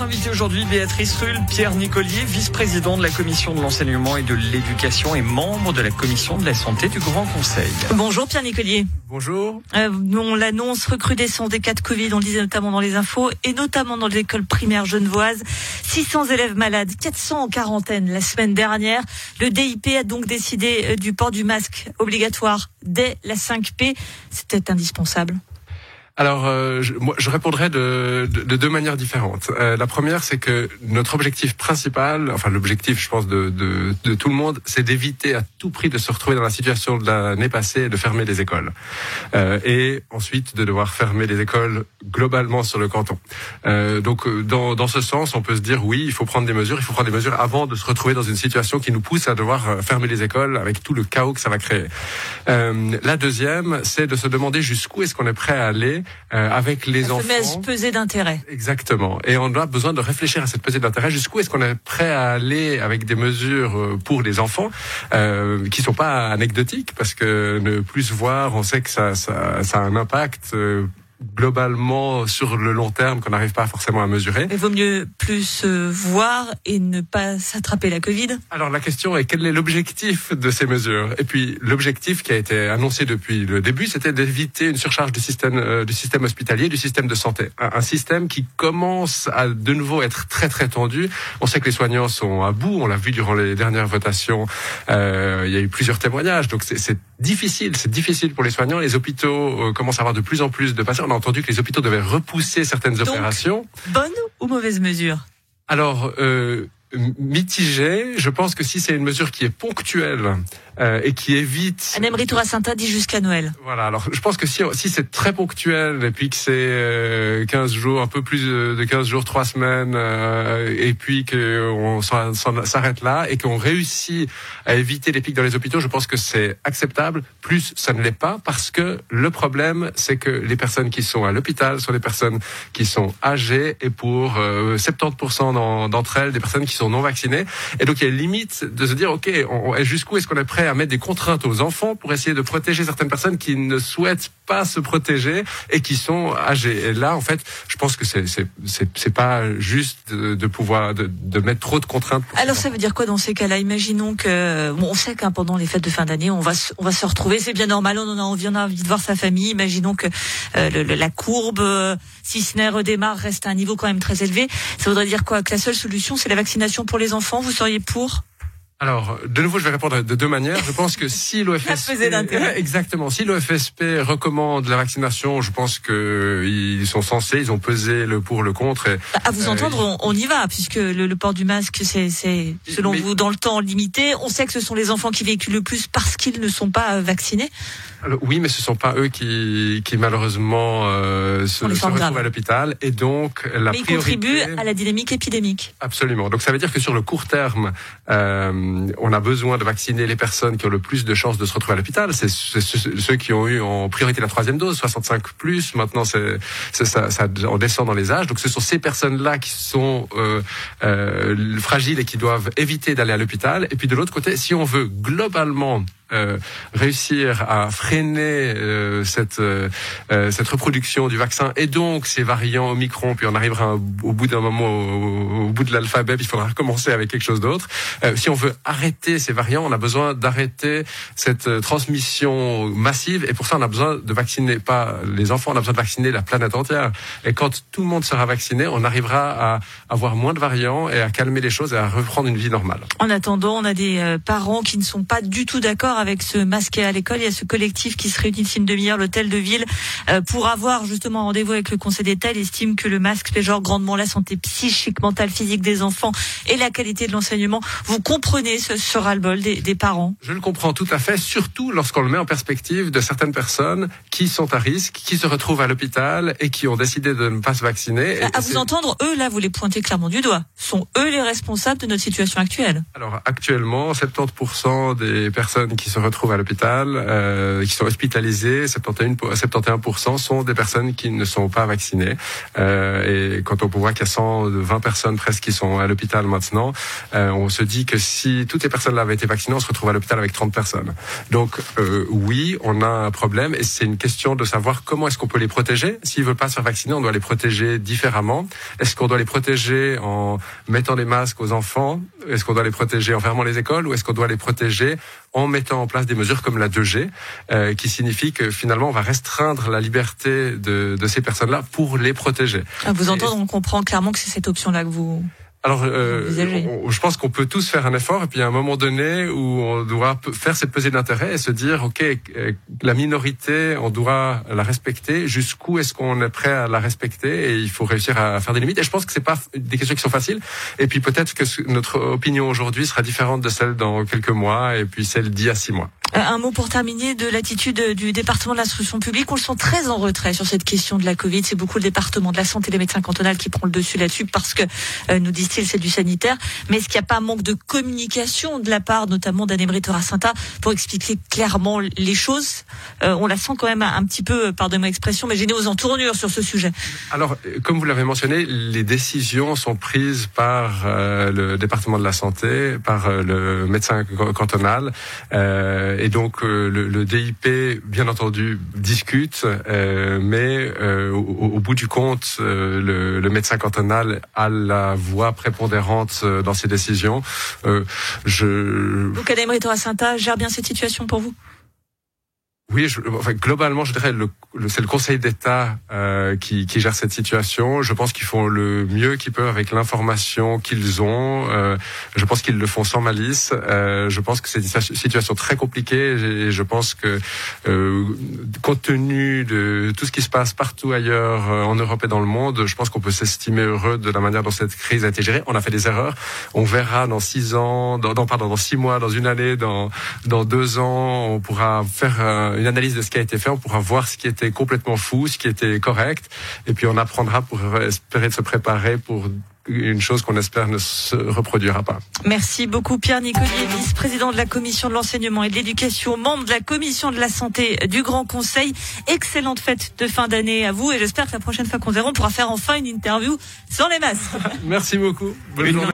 Notre invité aujourd'hui, Béatrice Rull, Pierre Nicolier, vice-président de la commission de l'enseignement et de l'éducation et membre de la commission de la santé du Grand Conseil. Bonjour Pierre Nicolier. Bonjour. Euh, on l'annonce recrudescence des cas de Covid, on le disait notamment dans les infos, et notamment dans les écoles primaires genevoises. 600 élèves malades, 400 en quarantaine la semaine dernière. Le DIP a donc décidé euh, du port du masque obligatoire dès la 5P. C'était indispensable. Alors, euh, je, moi, je répondrai de, de, de, deux manières différentes. Euh, la première, c'est que notre objectif principal, enfin l'objectif, je pense, de, de, de tout le monde, c'est d'éviter à tout prix de se retrouver dans la situation de l'année passée et de fermer les écoles. Euh, et ensuite, de devoir fermer les écoles globalement sur le canton. Euh, donc, euh, dans, dans ce sens, on peut se dire, oui, il faut prendre des mesures, il faut prendre des mesures avant de se retrouver dans une situation qui nous pousse à devoir euh, fermer les écoles avec tout le chaos que ça va créer. La deuxième, c'est de se demander jusqu'où est-ce qu'on est prêt à aller euh, avec les La enfants. fameuse pesée d'intérêt. Exactement. Et on a besoin de réfléchir à cette pesée d'intérêt. Jusqu'où est-ce qu'on est prêt à aller avec des mesures euh, pour les enfants euh, qui sont pas anecdotiques parce que ne plus voir, on sait que ça, ça, ça a un impact. Globalement sur le long terme qu'on n'arrive pas forcément à mesurer. Il vaut mieux plus euh, voir et ne pas s'attraper la Covid. Alors la question est quel est l'objectif de ces mesures? Et puis l'objectif qui a été annoncé depuis le début, c'était d'éviter une surcharge du système euh, du système hospitalier, du système de santé, un, un, système qui commence à de nouveau être très très tendu. On sait que les soignants sont à bout, on l'a vu durant les dernières votations. Euh, il y a eu plusieurs témoignages, donc c'est difficile, c'est difficile pour les soignants. Les hôpitaux euh, commencent à avoir de plus en plus de patients. On a entendu que les hôpitaux devaient repousser certaines Donc, opérations. Bonne ou mauvaise mesure? Alors, euh, mitigé, je pense que si c'est une mesure qui est ponctuelle euh, et qui évite... Anne Emery Touracinta dit jusqu'à Noël. Voilà, alors je pense que si, si c'est très ponctuel et puis que c'est euh, 15 jours, un peu plus de 15 jours, 3 semaines, euh, et puis qu'on s'arrête là et qu'on réussit à éviter les pics dans les hôpitaux, je pense que c'est acceptable. Plus, ça ne l'est pas parce que le problème, c'est que les personnes qui sont à l'hôpital sont des personnes qui sont âgées et pour euh, 70% d'entre elles, des personnes qui sont non vaccinées. Et donc il y a une limite de se dire, ok, jusqu'où est-ce qu'on est prêt à mettre des contraintes aux enfants pour essayer de protéger certaines personnes qui ne souhaitent pas se protéger et qui sont âgées? Et là, en fait, je pense que c'est c'est c'est pas juste de, de pouvoir de, de, mettre trop de contraintes. Alors ça veut dire quoi dans ces cas-là? Imaginons que bon, on sait qu'un pendant les fêtes de fin d'année, on va on va se retrouver, c'est bien normal, on en a envie, on a envie de voir sa famille. Imaginons que euh, le, la courbe, euh, si ce n'est redémarre, reste à un niveau quand même très élevé. Ça voudrait dire quoi? Que la seule solution, c'est la vaccination pour les enfants. Vous seriez pour? Alors, de nouveau, je vais répondre de deux manières. Je pense que si l'OFSP, exactement, si l'OFSP recommande la vaccination, je pense que ils sont censés, ils ont pesé le pour le contre. Et, à vous entendre, euh, on, on, y va, puisque le, le port du masque, c'est, selon mais, vous, dans le temps limité. On sait que ce sont les enfants qui véhiculent le plus parce qu'ils ne sont pas vaccinés. Alors, oui, mais ce sont pas eux qui, qui malheureusement euh, se, se retrouvent à l'hôpital, et donc la mais priorité. ils contribuent à la dynamique épidémique. Absolument. Donc ça veut dire que sur le court terme. Euh, on a besoin de vacciner les personnes qui ont le plus de chances de se retrouver à l'hôpital. C'est ceux qui ont eu en priorité la troisième dose, 65 plus. Maintenant, c'est ça, ça, on descend dans les âges. Donc, ce sont ces personnes-là qui sont euh, euh, fragiles et qui doivent éviter d'aller à l'hôpital. Et puis, de l'autre côté, si on veut globalement euh, réussir à freiner euh, cette euh, cette reproduction du vaccin et donc ces variants Omicron, puis on arrivera au bout d'un moment au, au, bout de l'alphabet, il faudra recommencer avec quelque chose d'autre. si on veut arrêter ces variants, on a besoin d'arrêter cette transmission massive et pour ça on a besoin de vacciner pas les enfants, on a besoin de vacciner la planète entière. Et quand tout le monde sera vacciné, on arrivera à avoir moins de variants et à calmer les choses et à reprendre une vie normale. En attendant, on a des parents qui ne sont pas du tout d'accord avec ce masque à l'école. Il y a ce collectif qui se réunit d'ici une demi-heure, l'hôtel de ville, euh, pour avoir justement rendez-vous avec le Conseil d'État. Il estime que le masque péjore grandement la santé psychique, mentale, physique des enfants et la qualité de l'enseignement. Vous comprenez ce, ce ras-le-bol des, des, parents Je le comprends tout à fait, surtout lorsqu'on le met en perspective de certaines personnes qui sont à risque, qui se retrouvent à l'hôpital et qui ont décidé de ne pas se vacciner. À, à vous entendre, eux, là, vous les pointez clairement du doigt. Sont eux les responsables de notre situation actuelle Alors, actuellement, 70% des personnes qui se retrouvent à l'hôpital, euh, qui sont hospitalisés, 71, 71% sont des personnes qui ne sont pas vaccinées. Euh, et quand on voit qu'il y a 120 personnes presque qui sont à l'hôpital maintenant, euh, on se dit que si toutes les personnes-là avaient été vaccinées, on se retrouve à l'hôpital avec 30 personnes. Donc euh, oui, on a un problème et c'est une question de savoir comment est-ce qu'on peut les protéger. S'ils veulent pas se faire vacciner, on doit les protéger différemment. Est-ce qu'on doit les protéger en mettant des masques aux enfants? Est-ce qu'on doit les protéger en fermant les écoles? Ou est-ce qu'on doit les protéger en mettant en place des mesures comme la 2G, euh, qui signifie que finalement on va restreindre la liberté de, de ces personnes-là pour les protéger. À vous entendre, on comprend clairement que c'est cette option-là que vous alors, euh, je pense qu'on peut tous faire un effort, et puis à un moment donné où on doit faire cette pesée d'intérêt et se dire, ok, euh, la minorité, on doit la respecter. Jusqu'où est-ce qu'on est prêt à la respecter Et il faut réussir à faire des limites. Et je pense que c'est pas des questions qui sont faciles. Et puis peut-être que notre opinion aujourd'hui sera différente de celle dans quelques mois, et puis celle d'il y a six mois. Euh, un mot pour terminer de l'attitude du département de l'instruction publique. On le sent très en retrait sur cette question de la Covid. C'est beaucoup le département de la santé des médecins cantonales qui prend le dessus là-dessus parce que, euh, nous disent-ils, c'est du sanitaire. Mais est-ce qu'il n'y a pas un manque de communication de la part notamment d'Anne-Emery Toracinta pour expliquer clairement les choses? Euh, On la sent quand même un petit peu, pardonnez-moi l'expression, mais gênée aux entournures sur ce sujet. Alors, comme vous l'avez mentionné, les décisions sont prises par le département de la santé, par le médecin cantonal. Et donc euh, le, le, DIP, bien entendu, discute, euh, mais euh, au, bout du compte, le, le, médecin cantonal a la voix prépondérante dans ses décisions. je... Vous, Kadem Sainta, gère bien cette situation pour vous? Oui, je, enfin, globalement, je dirais le, c'est le Conseil d'État euh, qui, qui, gère cette situation. Je pense qu'ils font le mieux qu'ils peuvent avec l'information qu'ils ont. Euh, je pense qu'ils le font sans malice. Euh, je pense que c'est une situation très compliquée et je pense que, euh, compte tenu de tout ce qui se passe partout ailleurs euh, en Europe et dans le monde, je pense qu'on peut s'estimer heureux de la manière dont cette crise a été gérée. On a fait des erreurs. On verra dans six ans, dans, dans pardon, dans six mois, dans une année, dans dans deux ans, on pourra faire une analyse de ce qui a été fait, on pourra voir ce qui était complètement fou, ce qui était correct, et puis on apprendra pour espérer se préparer pour une chose qu'on espère ne se reproduira pas. Merci beaucoup Pierre Nicolier, vice-président de la commission de l'enseignement et de l'éducation, membre de la commission de la santé du Grand Conseil. Excellente fête de fin d'année à vous et j'espère que la prochaine fois qu'on verra, on pourra faire enfin une interview sans les masques. Merci beaucoup. Bonne journée.